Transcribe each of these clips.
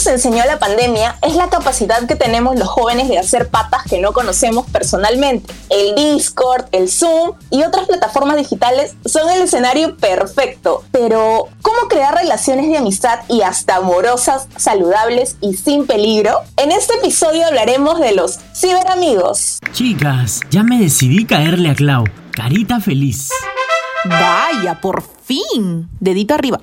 Nos enseñó la pandemia es la capacidad que tenemos los jóvenes de hacer patas que no conocemos personalmente. El Discord, el Zoom y otras plataformas digitales son el escenario perfecto. Pero, ¿cómo crear relaciones de amistad y hasta amorosas, saludables y sin peligro? En este episodio hablaremos de los ciberamigos. Chicas, ya me decidí caerle a Clau. Carita feliz. Vaya, por fin. Dedito arriba.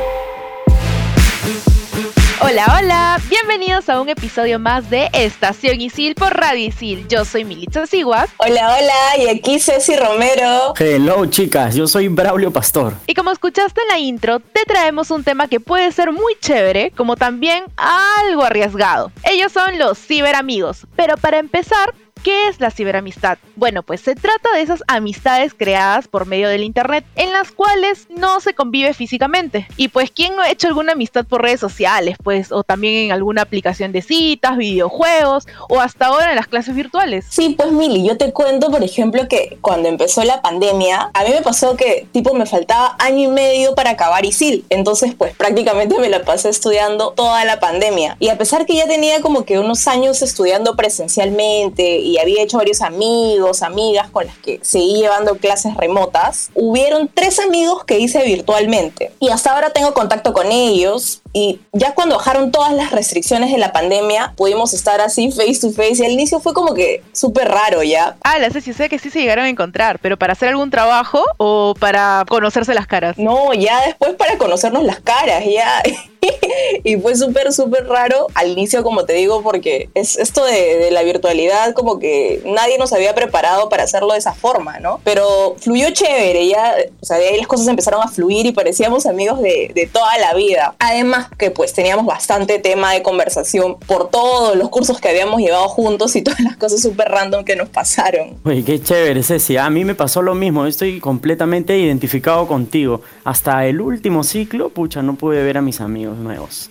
Hola, hola, bienvenidos a un episodio más de Estación Isil por Radio Isil. Yo soy Militza Siguas. Hola, hola, y aquí Ceci Romero. Hello chicas, yo soy Braulio Pastor. Y como escuchaste en la intro, te traemos un tema que puede ser muy chévere, como también algo arriesgado. Ellos son los ciberamigos. Pero para empezar, ¿Qué es la ciberamistad? Bueno, pues se trata de esas amistades creadas por medio del Internet en las cuales no se convive físicamente. Y pues, ¿quién no ha hecho alguna amistad por redes sociales? Pues, o también en alguna aplicación de citas, videojuegos, o hasta ahora en las clases virtuales. Sí, pues Mili, yo te cuento, por ejemplo, que cuando empezó la pandemia, a mí me pasó que, tipo, me faltaba año y medio para acabar ISIL. Entonces, pues prácticamente me la pasé estudiando toda la pandemia. Y a pesar que ya tenía como que unos años estudiando presencialmente había hecho varios amigos, amigas con las que seguí llevando clases remotas, hubieron tres amigos que hice virtualmente. Y hasta ahora tengo contacto con ellos. Y ya cuando bajaron todas las restricciones de la pandemia, pudimos estar así face to face. Y al inicio fue como que súper raro ya. Ah, la sé, sé que sí se llegaron a encontrar, pero para hacer algún trabajo o para conocerse las caras. No, ya después para conocernos las caras, ya. y fue súper, súper raro al inicio, como te digo, porque es esto de, la virtualidad, como que nadie nos había preparado para hacerlo de esa forma, ¿no? Pero fluyó chévere, ya, o sea, de ahí las cosas empezaron a fluir y parecíamos amigos de, de toda la vida. Además que pues teníamos bastante tema de conversación por todos los cursos que habíamos llevado juntos y todas las cosas súper random que nos pasaron. Uy, qué chévere, Ceci. A mí me pasó lo mismo, estoy completamente identificado contigo. Hasta el último ciclo, pucha, no pude ver a mis amigos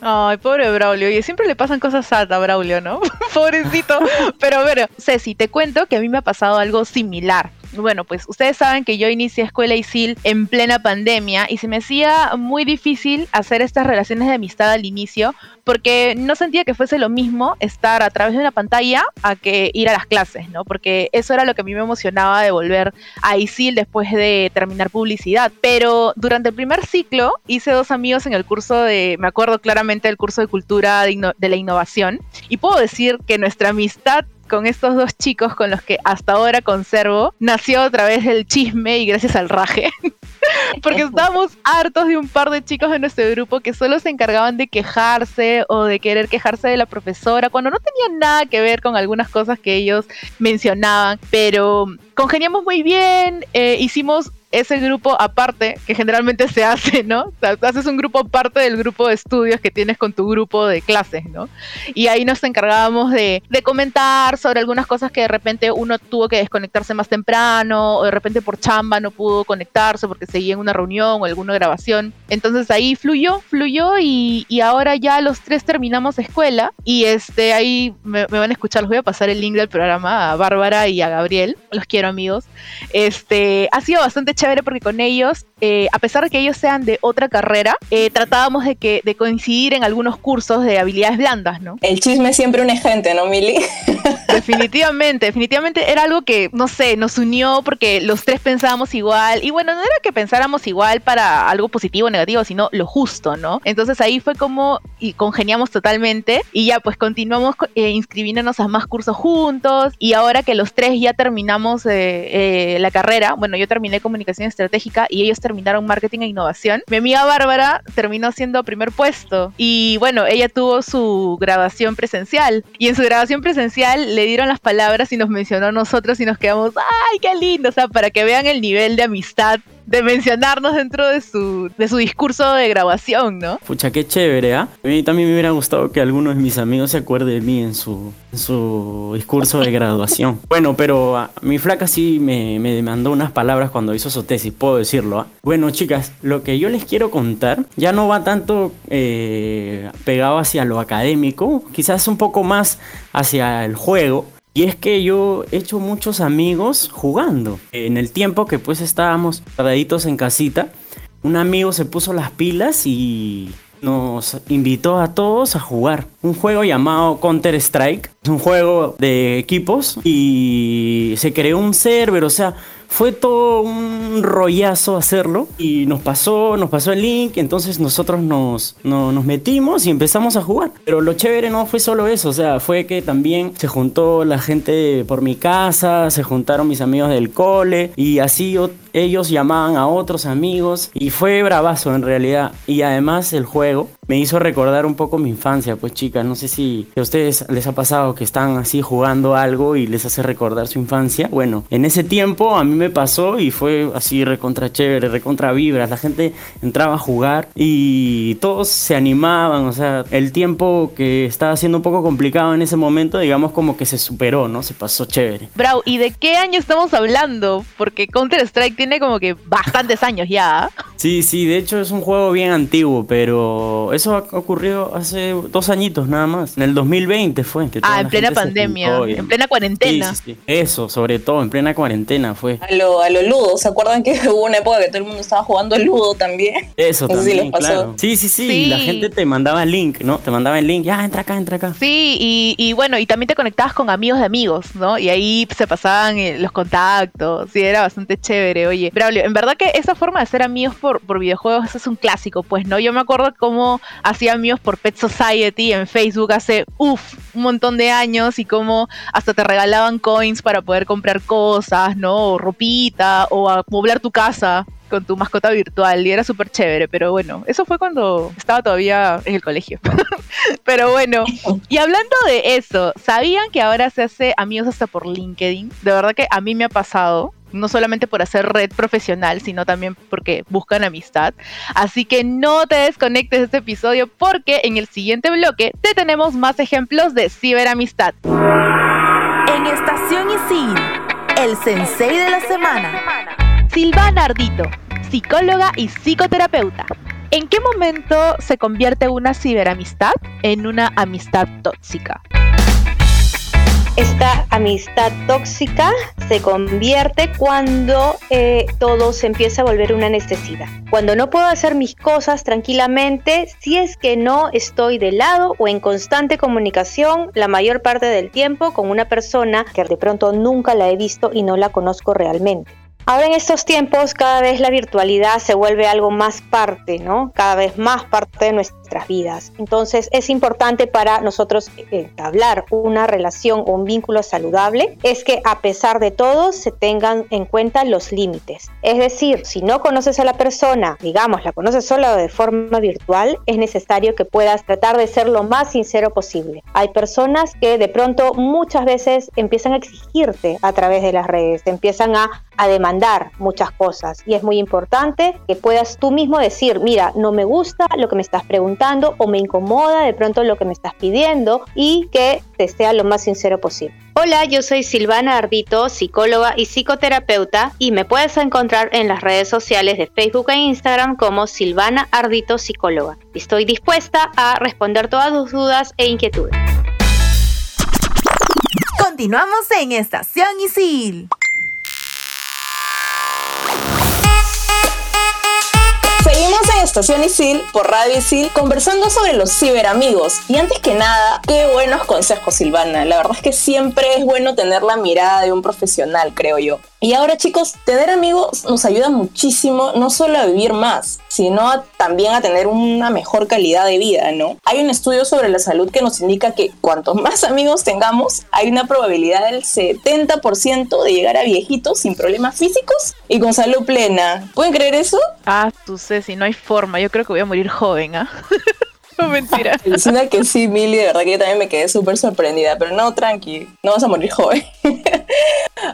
Ay, pobre Braulio. Y siempre le pasan cosas a Braulio, ¿no? Pobrecito. Pero bueno, Ceci, te cuento que a mí me ha pasado algo similar. Bueno, pues ustedes saben que yo inicié escuela ISIL en plena pandemia y se me hacía muy difícil hacer estas relaciones de amistad al inicio porque no sentía que fuese lo mismo estar a través de una pantalla a que ir a las clases, ¿no? Porque eso era lo que a mí me emocionaba de volver a ISIL después de terminar publicidad. Pero durante el primer ciclo hice dos amigos en el curso de, me acuerdo claramente del curso de cultura de, de la innovación y puedo decir que nuestra amistad con estos dos chicos con los que hasta ahora conservo nació a través del chisme y gracias al raje. Porque estábamos hartos de un par de chicos de nuestro grupo que solo se encargaban de quejarse o de querer quejarse de la profesora cuando no tenían nada que ver con algunas cosas que ellos mencionaban, pero congeniamos muy bien, eh, hicimos ese grupo aparte que generalmente se hace, ¿no? O sea, haces un grupo aparte del grupo de estudios que tienes con tu grupo de clases, ¿no? Y ahí nos encargábamos de, de, comentar sobre algunas cosas que de repente uno tuvo que desconectarse más temprano, o de repente por chamba no pudo conectarse porque seguía en una reunión o alguna grabación. Entonces ahí fluyó, fluyó y, ahora ya los tres terminamos escuela y este ahí me, me, van a escuchar, les voy a pasar el link del programa a Bárbara y a Gabriel, los quiero amigos. Este, ha sido bastante chévere porque con ellos, eh, a pesar de que ellos sean de otra carrera, eh, tratábamos de, que, de coincidir en algunos cursos de habilidades blandas, ¿no? El chisme siempre une gente, ¿no, Mili? Definitivamente, definitivamente era algo que, no sé, nos unió porque los tres pensábamos igual. Y bueno, no era que pensáramos igual para algo positivo o negativo, sino lo justo, ¿no? Entonces ahí fue como y congeniamos totalmente y ya pues continuamos eh, inscribiéndonos a más cursos juntos y ahora que los tres ya terminamos eh, eh, la carrera, bueno, yo terminé comunicación estratégica y ellos terminaron marketing e innovación, mi amiga Bárbara terminó siendo primer puesto y bueno, ella tuvo su graduación presencial y en su graduación presencial le dieron las palabras y nos mencionó a nosotros y nos quedamos, ay, qué lindo, o sea, para que vean el nivel de amistad de mencionarnos dentro de su, de su discurso de grabación, ¿no? Pucha, qué chévere, ¿ah? A mí también me hubiera gustado que alguno de mis amigos se acuerde de mí en su, en su discurso de graduación. bueno, pero ah, mi flaca sí me, me demandó unas palabras cuando hizo su tesis, puedo decirlo, ¿ah? Bueno, chicas, lo que yo les quiero contar ya no va tanto eh, pegado hacia lo académico, quizás un poco más hacia el juego. Y es que yo he hecho muchos amigos jugando. En el tiempo que pues estábamos paraditos en casita, un amigo se puso las pilas y nos invitó a todos a jugar un juego llamado Counter Strike. Es un juego de equipos y se creó un server, o sea, fue todo un rollazo hacerlo y nos pasó, nos pasó el link, entonces nosotros nos, nos metimos y empezamos a jugar. Pero lo chévere no fue solo eso, o sea, fue que también se juntó la gente por mi casa, se juntaron mis amigos del cole y así ellos llamaban a otros amigos y fue bravazo en realidad. Y además el juego me hizo recordar un poco mi infancia, pues chicas, no sé si a ustedes les ha pasado que están así jugando algo y les hace recordar su infancia. Bueno, en ese tiempo a mí me pasó y fue así recontra chévere, recontra vibras, la gente entraba a jugar y todos se animaban, o sea, el tiempo que estaba siendo un poco complicado en ese momento, digamos como que se superó, ¿no? Se pasó chévere. Bravo, ¿y de qué año estamos hablando? Porque Counter Strike tiene como que bastantes años ya. Sí, sí, de hecho es un juego bien antiguo, pero eso ha ocurrido hace dos añitos nada más. En el 2020 fue. ah, en plena pandemia, en plena cuarentena. Sí, sí, Eso, sobre todo, en plena cuarentena fue. A lo, a lo ludo, ¿se acuerdan que hubo una época que todo el mundo estaba jugando el ludo también? Eso también, claro. Sí, sí, sí, la gente te mandaba el link, ¿no? Te mandaba el link, ya, entra acá, entra acá. Sí, y, y bueno, y también te conectabas con amigos de amigos, ¿no? Y ahí se pasaban eh, los contactos, sí, era bastante chévere, oye. Braulio, en verdad que esa forma de ser amigos por, por videojuegos es un clásico, pues, ¿no? Yo me acuerdo cómo hacía amigos por Pet Society en Facebook hace, uff, un montón de años y cómo hasta te regalaban coins para poder comprar cosas, ¿no? O ropita o amoblar tu casa con tu mascota virtual y era súper chévere, pero bueno, eso fue cuando estaba todavía en el colegio. pero bueno, y hablando de eso, ¿sabían que ahora se hace amigos hasta por LinkedIn? De verdad que a mí me ha pasado no solamente por hacer red profesional, sino también porque buscan amistad. Así que no te desconectes de este episodio porque en el siguiente bloque te tenemos más ejemplos de ciberamistad. En Estación Isil, el sensei de la semana. Silvana Ardito, psicóloga y psicoterapeuta. ¿En qué momento se convierte una ciberamistad en una amistad tóxica? Esta amistad tóxica se convierte cuando eh, todo se empieza a volver una necesidad. Cuando no puedo hacer mis cosas tranquilamente, si es que no estoy de lado o en constante comunicación la mayor parte del tiempo con una persona que de pronto nunca la he visto y no la conozco realmente. Ahora en estos tiempos cada vez la virtualidad se vuelve algo más parte, ¿no? Cada vez más parte de nuestras vidas. Entonces es importante para nosotros entablar una relación o un vínculo saludable, es que a pesar de todo se tengan en cuenta los límites. Es decir, si no conoces a la persona, digamos, la conoces solo de forma virtual, es necesario que puedas tratar de ser lo más sincero posible. Hay personas que de pronto muchas veces empiezan a exigirte a través de las redes, te empiezan a, a demandar muchas cosas y es muy importante que puedas tú mismo decir, mira, no me gusta lo que me estás preguntando o me incomoda de pronto lo que me estás pidiendo y que te sea lo más sincero posible. Hola, yo soy Silvana Ardito, psicóloga y psicoterapeuta y me puedes encontrar en las redes sociales de Facebook e Instagram como Silvana Ardito Psicóloga. Estoy dispuesta a responder todas tus dudas e inquietudes. Continuamos en Estación Isil. Estación Isil por Radio Isil conversando sobre los ciberamigos. Y antes que nada, qué buenos consejos, Silvana. La verdad es que siempre es bueno tener la mirada de un profesional, creo yo. Y ahora chicos, tener amigos nos ayuda muchísimo no solo a vivir más, sino también a tener una mejor calidad de vida, ¿no? Hay un estudio sobre la salud que nos indica que cuantos más amigos tengamos, hay una probabilidad del 70% de llegar a viejitos sin problemas físicos y con salud plena. ¿Pueden creer eso? Ah, tú sé, si no hay forma, yo creo que voy a morir joven, ¿ah? no, mentira. una que sí, Milly, de verdad que yo también me quedé súper sorprendida, pero no, tranqui, no vas a morir joven.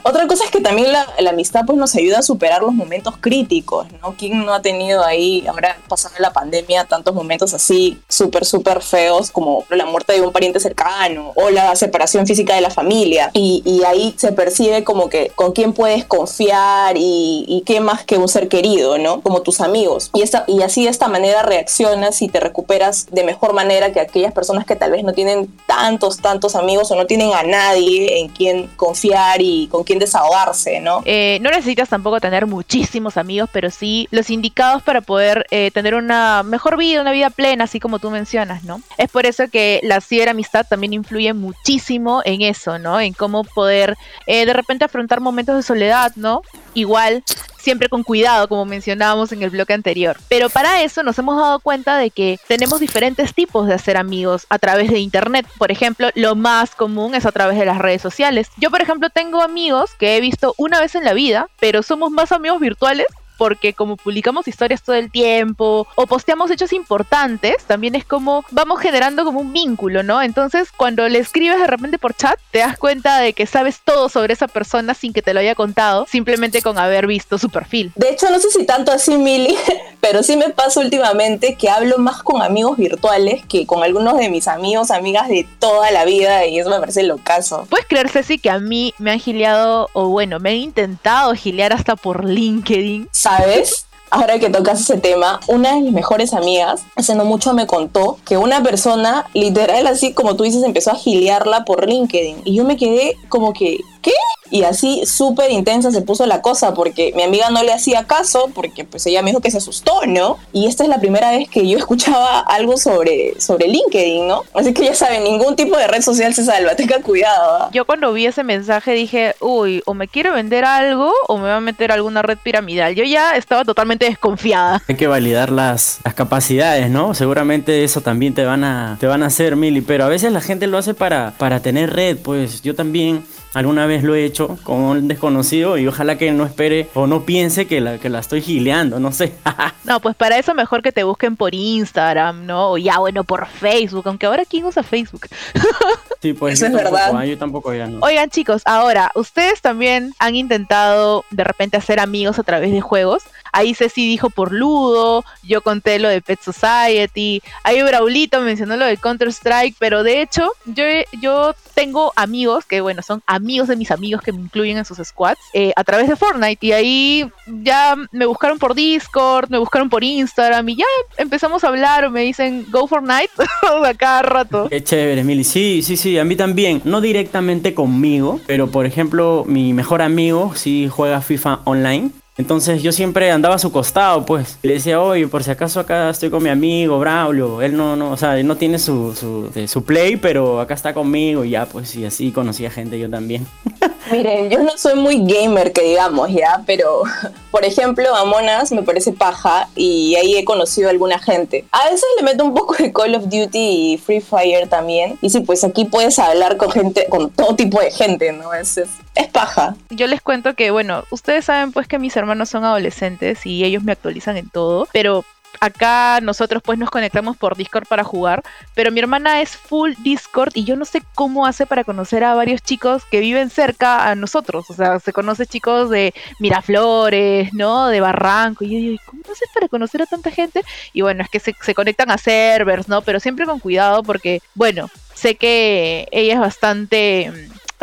Otra cosa es que también la, amistad pues nos ayuda a superar los momentos críticos, ¿no? ¿Quién no ha tenido ahí, ahora pasando la pandemia, tantos momentos así súper, súper feos como la muerte de un pariente cercano o la separación física de la familia? Y, ahí se percibe como que con quién puedes confiar y, y, qué más que un ser querido, ¿no? Como tus amigos. Y, esta, y así de esta manera reaccionas y te recuperas de mejor manera que aquellas personas que tal vez no tienen tantos, tantos amigos o no tienen a nadie en quien confiar y con quien desahogarse, ¿no? Eh, no necesitas tampoco tener muchísimos amigos, pero sí los indicados para poder eh, tener una mejor vida, una vida plena, así como tú mencionas, ¿no? Es por eso que la ciberamistad también influye muchísimo en eso, ¿no? En cómo poder eh, de repente afrontar momentos de soledad, ¿no? Igual siempre con cuidado, como mencionábamos en el bloque anterior. Pero para eso nos hemos dado cuenta de que tenemos diferentes tipos de hacer amigos a través de Internet. Por ejemplo, lo más común es a través de las redes sociales. Yo, por ejemplo, tengo amigos que he visto una vez en la vida, pero somos más amigos virtuales porque como publicamos historias todo el tiempo o posteamos hechos importantes, también es como vamos generando como un vínculo, ¿no? Entonces, cuando le escribes de repente por chat, te das cuenta de que sabes todo sobre esa persona sin que te lo haya contado, simplemente con haber visto su perfil. De hecho, no sé si tanto así, Mili, pero sí me pasa últimamente que hablo más con amigos virtuales que con algunos de mis amigos, amigas de toda la vida y eso me parece lo caso. ¿Puedes creer, Ceci, que a mí me han giliado, o bueno, me han intentado giliar hasta por LinkedIn? ¿Sabes? Ahora que tocas ese tema, una de mis mejores amigas hace no mucho me contó que una persona, literal así como tú dices, empezó a giliarla por LinkedIn. Y yo me quedé como que, ¿qué? Y así súper intensa se puso la cosa porque mi amiga no le hacía caso porque pues ella me dijo que se asustó, ¿no? Y esta es la primera vez que yo escuchaba algo sobre, sobre LinkedIn, ¿no? Así que ya saben, ningún tipo de red social se salva, tenga cuidado. ¿ah? Yo cuando vi ese mensaje dije, uy, o me quiere vender algo o me va a meter alguna red piramidal. Yo ya estaba totalmente desconfiada. Hay que validar las, las capacidades, ¿no? Seguramente eso también te van a, te van a hacer, Mili, pero a veces la gente lo hace para, para tener red, pues yo también Alguna vez lo he hecho con un desconocido y ojalá que no espere o no piense que la, que la estoy gileando, no sé. no, pues para eso mejor que te busquen por Instagram, ¿no? O ya, bueno, por Facebook, aunque ahora quién usa Facebook. sí, pues eso es verdad. Ah, yo tampoco ya no. Oigan, chicos, ahora, ¿ustedes también han intentado de repente hacer amigos a través de juegos? Ahí Ceci dijo por Ludo, yo conté lo de Pet Society, ahí Braulito mencionó lo de Counter Strike, pero de hecho yo, yo tengo amigos que, bueno, son amigos de mis amigos que me incluyen en sus squads eh, a través de Fortnite y ahí ya me buscaron por Discord, me buscaron por Instagram y ya empezamos a hablar o me dicen Go Fortnite a cada rato. Qué chévere, Mili. Sí, sí, sí, a mí también. No directamente conmigo, pero por ejemplo, mi mejor amigo sí juega FIFA online entonces yo siempre andaba a su costado, pues. Le decía, oye, por si acaso acá estoy con mi amigo Braulio. Él no, no, o sea, él no tiene su, su, su play, pero acá está conmigo y ya, pues, y así conocía gente yo también. Miren, yo no soy muy gamer, que digamos, ya, pero por ejemplo, Amonas me parece paja y ahí he conocido a alguna gente. A veces le meto un poco de Call of Duty y Free Fire también. Y sí, pues aquí puedes hablar con gente, con todo tipo de gente, ¿no? Es, es, es paja. Yo les cuento que, bueno, ustedes saben pues que mis hermanos son adolescentes y ellos me actualizan en todo, pero acá nosotros pues nos conectamos por Discord para jugar, pero mi hermana es full Discord y yo no sé cómo hace para conocer a varios chicos que viven cerca a nosotros, o sea, se conoce chicos de Miraflores, ¿no? De Barranco, y yo digo, ¿cómo haces para conocer a tanta gente? Y bueno, es que se, se conectan a servers, ¿no? Pero siempre con cuidado porque, bueno, sé que ella es bastante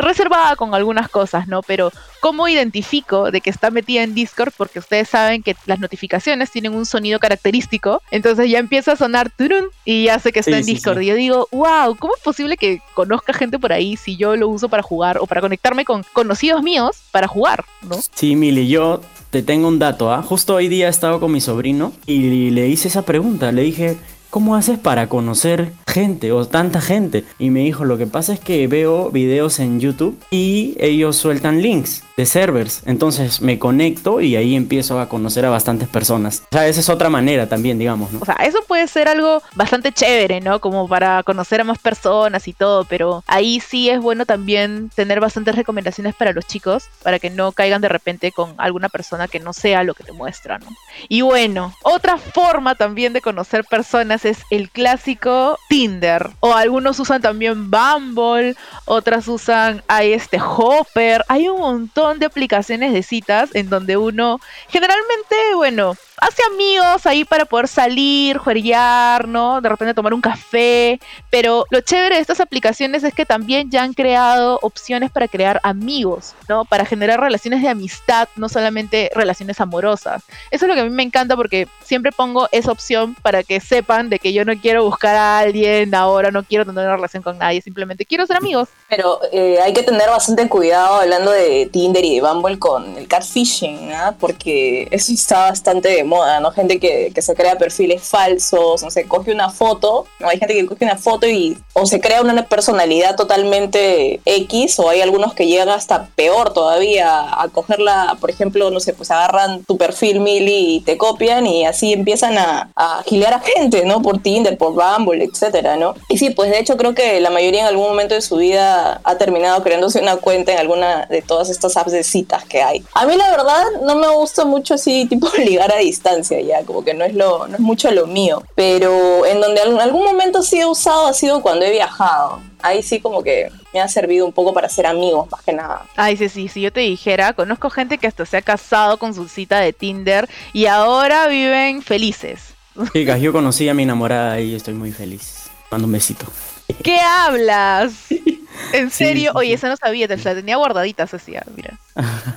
reservada con algunas cosas, ¿no? Pero ¿cómo identifico de que está metida en Discord? Porque ustedes saben que las notificaciones tienen un sonido característico, entonces ya empieza a sonar turun y ya sé que está en Discord. Y yo digo, wow, ¿cómo es posible que conozca gente por ahí si yo lo uso para jugar o para conectarme con conocidos míos para jugar, ¿no? Sí, Mili, yo te tengo un dato, ¿ah? Justo hoy día he estado con mi sobrino y le hice esa pregunta, le dije, ¿cómo haces para conocer gente o tanta gente. Y me dijo, lo que pasa es que veo videos en YouTube y ellos sueltan links de servers. Entonces me conecto y ahí empiezo a conocer a bastantes personas. O sea, esa es otra manera también, digamos, ¿no? O sea, eso puede ser algo bastante chévere, ¿no? Como para conocer a más personas y todo, pero ahí sí es bueno también tener bastantes recomendaciones para los chicos, para que no caigan de repente con alguna persona que no sea lo que te muestra, ¿no? Y bueno, otra forma también de conocer personas es el clásico Tinder. O algunos usan también Bumble, otras usan hay este Hopper, hay un montón de aplicaciones de citas en donde uno generalmente, bueno, hace amigos ahí para poder salir, jueguear, ¿no? De repente tomar un café. Pero lo chévere de estas aplicaciones es que también ya han creado opciones para crear amigos, ¿no? Para generar relaciones de amistad, no solamente relaciones amorosas. Eso es lo que a mí me encanta porque siempre pongo esa opción para que sepan de que yo no quiero buscar a alguien ahora, no quiero tener una relación con nadie, simplemente quiero ser amigos. Pero eh, hay que tener bastante cuidado hablando de Tinder y de Bumble con el catfishing, ¿ah? Porque eso está bastante moda, ¿no? Gente que, que, se crea perfiles falsos, no sé, coge una foto, ¿no? Hay gente que coge una foto y o se crea una personalidad totalmente X, o hay algunos que llegan hasta peor todavía a cogerla, por ejemplo, no sé, pues agarran tu perfil Mili y te copian y así empiezan a, a gilear a gente, ¿no? Por Tinder, por Bumble, etcétera, ¿no? Y sí, pues de hecho creo que la mayoría en algún momento de su vida ha terminado creándose una cuenta en alguna de todas estas apps de citas que hay. A mí la verdad no me gusta mucho así tipo ligar a distancia ya, como que no es lo no es mucho lo mío, pero en donde en algún momento sí he usado ha sido cuando he viajado. Ahí sí como que me ha servido un poco para ser amigos, más que nada. Ay, sí, sí, si yo te dijera, conozco gente que hasta se ha casado con su cita de Tinder y ahora viven felices. Chicas, yo conocí a mi enamorada y estoy muy feliz. Mando un besito. ¿Qué hablas? ¿En serio? Sí, sí, Oye, esa no sabía, te la tenía guardadita, Cecilia, mira.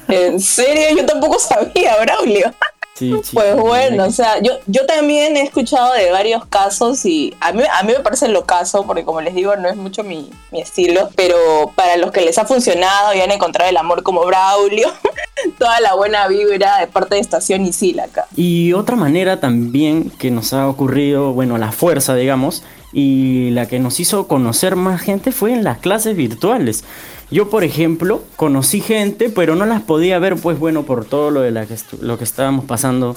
¿En serio? Yo tampoco sabía, Braulio. Sí, pues bueno, o sea, yo, yo también he escuchado de varios casos y a mí, a mí me parece lo caso, porque como les digo, no es mucho mi, mi estilo, pero para los que les ha funcionado y han encontrado el amor como Braulio, toda la buena vibra de parte de Estación Isil acá. Y otra manera también que nos ha ocurrido, bueno, la fuerza, digamos, y la que nos hizo conocer más gente fue en las clases virtuales. Yo, por ejemplo, conocí gente, pero no las podía ver, pues bueno, por todo lo, de que lo que estábamos pasando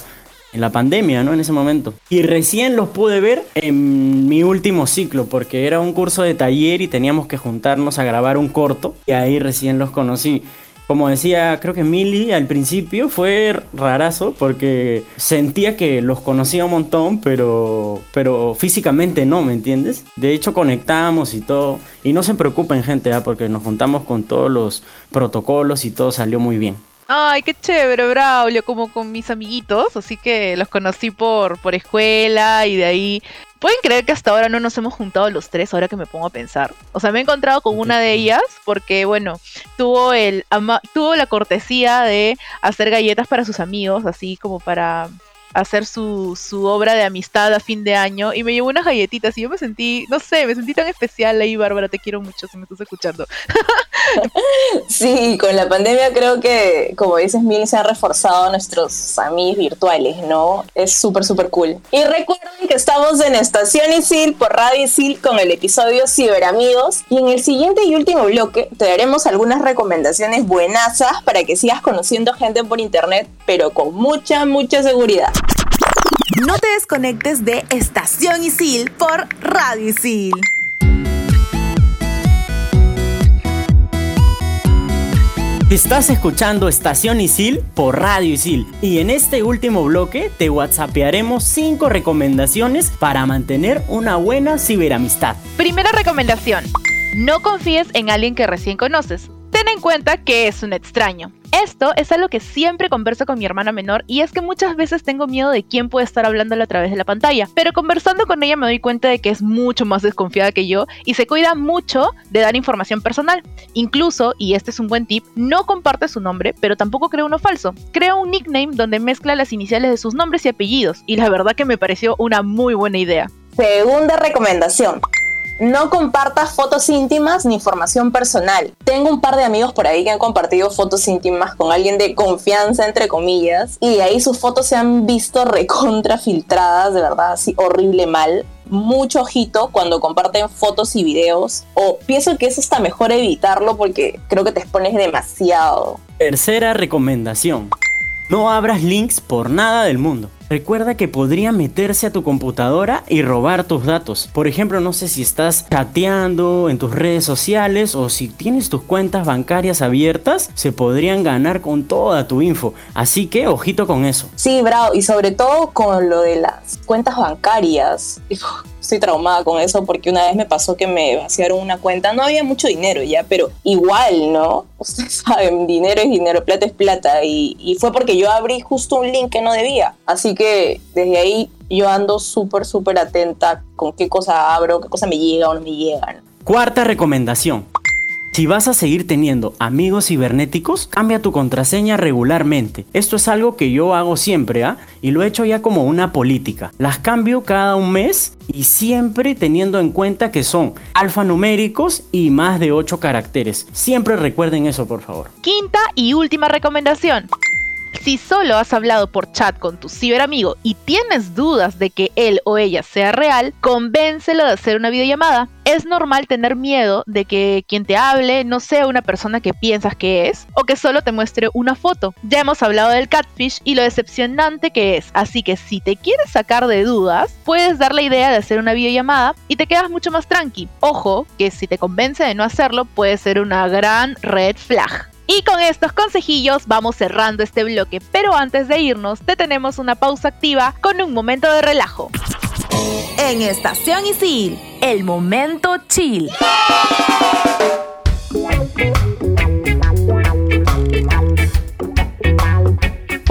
en la pandemia, ¿no? En ese momento. Y recién los pude ver en mi último ciclo, porque era un curso de taller y teníamos que juntarnos a grabar un corto, y ahí recién los conocí como decía, creo que Milly al principio fue rarazo porque sentía que los conocía un montón, pero, pero físicamente no, ¿me entiendes? De hecho conectamos y todo. Y no se preocupen gente, ¿eh? porque nos juntamos con todos los protocolos y todo salió muy bien. Ay, qué chévere, Braulio, como con mis amiguitos, así que los conocí por, por escuela y de ahí ¿Pueden creer que hasta ahora no nos hemos juntado los tres ahora que me pongo a pensar? O sea, me he encontrado con una de ellas porque, bueno, tuvo, el, tuvo la cortesía de hacer galletas para sus amigos, así como para hacer su, su, obra de amistad a fin de año y me llevó unas galletitas y yo me sentí, no sé, me sentí tan especial ahí, Bárbara, te quiero mucho si me estás escuchando. sí, con la pandemia creo que, como dices, Mil, se han reforzado nuestros amigos virtuales, ¿no? Es súper, súper cool. Y recuerden que estamos en Estación Isil por Radio Isil con el episodio Ciberamigos y en el siguiente y último bloque te daremos algunas recomendaciones buenazas para que sigas conociendo gente por internet, pero con mucha, mucha seguridad. No te desconectes de Estación Isil por Radio Isil. Estás escuchando Estación Isil por Radio Isil y en este último bloque te whatsappearemos 5 recomendaciones para mantener una buena ciberamistad. Primera recomendación, no confíes en alguien que recién conoces. Ten en cuenta que es un extraño. Esto es algo que siempre converso con mi hermana menor y es que muchas veces tengo miedo de quién puede estar hablándole a través de la pantalla, pero conversando con ella me doy cuenta de que es mucho más desconfiada que yo y se cuida mucho de dar información personal. Incluso, y este es un buen tip, no comparte su nombre, pero tampoco crea uno falso. Crea un nickname donde mezcla las iniciales de sus nombres y apellidos y la verdad que me pareció una muy buena idea. Segunda recomendación. No compartas fotos íntimas ni información personal. Tengo un par de amigos por ahí que han compartido fotos íntimas con alguien de confianza, entre comillas, y ahí sus fotos se han visto recontra filtradas, de verdad, así horrible mal mucho ojito cuando comparten fotos y videos, o pienso que es hasta mejor evitarlo porque creo que te expones demasiado. Tercera recomendación. No abras links por nada del mundo. Recuerda que podría meterse a tu computadora y robar tus datos. Por ejemplo, no sé si estás chateando en tus redes sociales o si tienes tus cuentas bancarias abiertas, se podrían ganar con toda tu info. Así que ojito con eso. Sí, bravo, y sobre todo con lo de las cuentas bancarias estoy traumada con eso porque una vez me pasó que me vaciaron una cuenta. No había mucho dinero ya, pero igual, ¿no? Ustedes saben, dinero es dinero, plata es plata. Y, y fue porque yo abrí justo un link que no debía. Así que desde ahí yo ando súper, súper atenta con qué cosa abro, qué cosa me llega o no me llega. Cuarta recomendación. Si vas a seguir teniendo amigos cibernéticos, cambia tu contraseña regularmente. Esto es algo que yo hago siempre, ¿ah? Y lo he hecho ya como una política. Las cambio cada un mes y siempre teniendo en cuenta que son alfanuméricos y más de 8 caracteres. Siempre recuerden eso, por favor. Quinta y última recomendación. Si solo has hablado por chat con tu ciberamigo y tienes dudas de que él o ella sea real, convéncelo de hacer una videollamada. Es normal tener miedo de que quien te hable no sea una persona que piensas que es o que solo te muestre una foto. Ya hemos hablado del catfish y lo decepcionante que es, así que si te quieres sacar de dudas, puedes dar la idea de hacer una videollamada y te quedas mucho más tranqui. Ojo, que si te convence de no hacerlo puede ser una gran red flag. Y con estos consejillos vamos cerrando este bloque, pero antes de irnos te tenemos una pausa activa con un momento de relajo. En Estación Isil, el momento chill.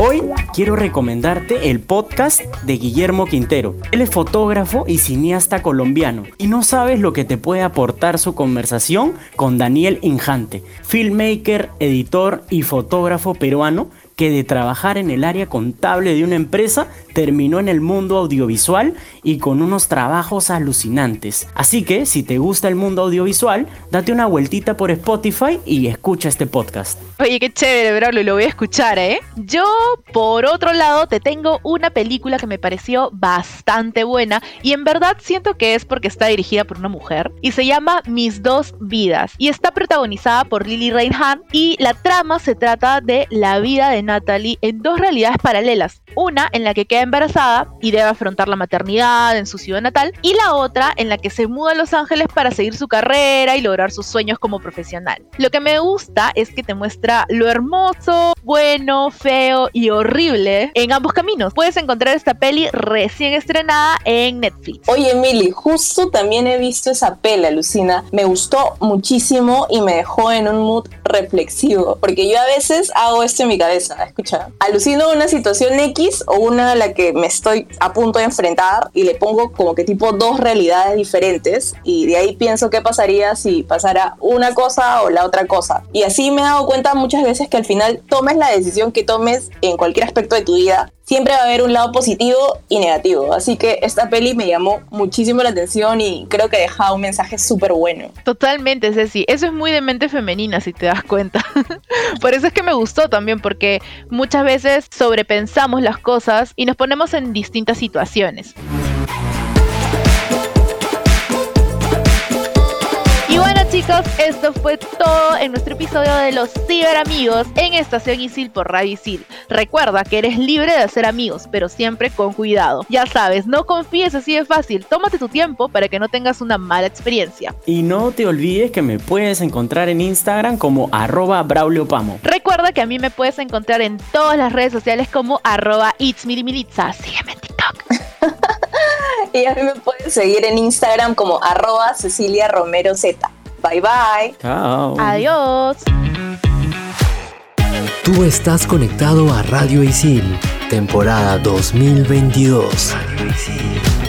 Hoy quiero recomendarte el podcast de Guillermo Quintero. Él es fotógrafo y cineasta colombiano y no sabes lo que te puede aportar su conversación con Daniel Injante, filmmaker, editor y fotógrafo peruano que de trabajar en el área contable de una empresa terminó en el mundo audiovisual y con unos trabajos alucinantes. Así que si te gusta el mundo audiovisual, date una vueltita por Spotify y escucha este podcast. Oye, qué chévere, y lo voy a escuchar, ¿eh? Yo, por otro lado, te tengo una película que me pareció bastante buena y en verdad siento que es porque está dirigida por una mujer y se llama Mis dos vidas y está protagonizada por Lily Reinhardt y la trama se trata de la vida de Natalie en dos realidades paralelas. Una en la que queda embarazada y debe afrontar la maternidad en su ciudad natal y la otra en la que se muda a Los Ángeles para seguir su carrera y lograr sus sueños como profesional. Lo que me gusta es que te muestra lo hermoso, bueno, feo y horrible en ambos caminos. Puedes encontrar esta peli recién estrenada en Netflix. Oye, Emily, justo también he visto esa peli, Lucina. Me gustó muchísimo y me dejó en un mood reflexivo, porque yo a veces hago esto en mi cabeza, escucha, alucino una situación X o una a la que me estoy a punto de enfrentar y le pongo como que tipo dos realidades diferentes y de ahí pienso qué pasaría si pasara una cosa o la otra cosa. Y así me he dado cuenta muchas veces que al final tomes la decisión que tomes en cualquier aspecto de tu vida, siempre va a haber un lado positivo y negativo. Así que esta peli me llamó muchísimo la atención y creo que deja un mensaje súper bueno. Totalmente, Ceci. Eso es muy de mente femenina, si te das cuenta. Por eso es que me gustó también, porque muchas veces sobrepensamos las cosas y nos ponemos en distintas situaciones. Chicos, esto fue todo en nuestro episodio de los ciberamigos en Estación Isil por Radio Isil. Recuerda que eres libre de hacer amigos, pero siempre con cuidado. Ya sabes, no confíes así de fácil, tómate tu tiempo para que no tengas una mala experiencia. Y no te olvides que me puedes encontrar en Instagram como arroba brauliopamo. Recuerda que a mí me puedes encontrar en todas las redes sociales como arroba itsmirimilitza. Sígueme en TikTok. y a mí me pueden seguir en Instagram como arroba Cecilia Romero Z. Bye bye. Chao. Adiós. Tú estás conectado a Radio Isil, temporada 2022. Radio Isil.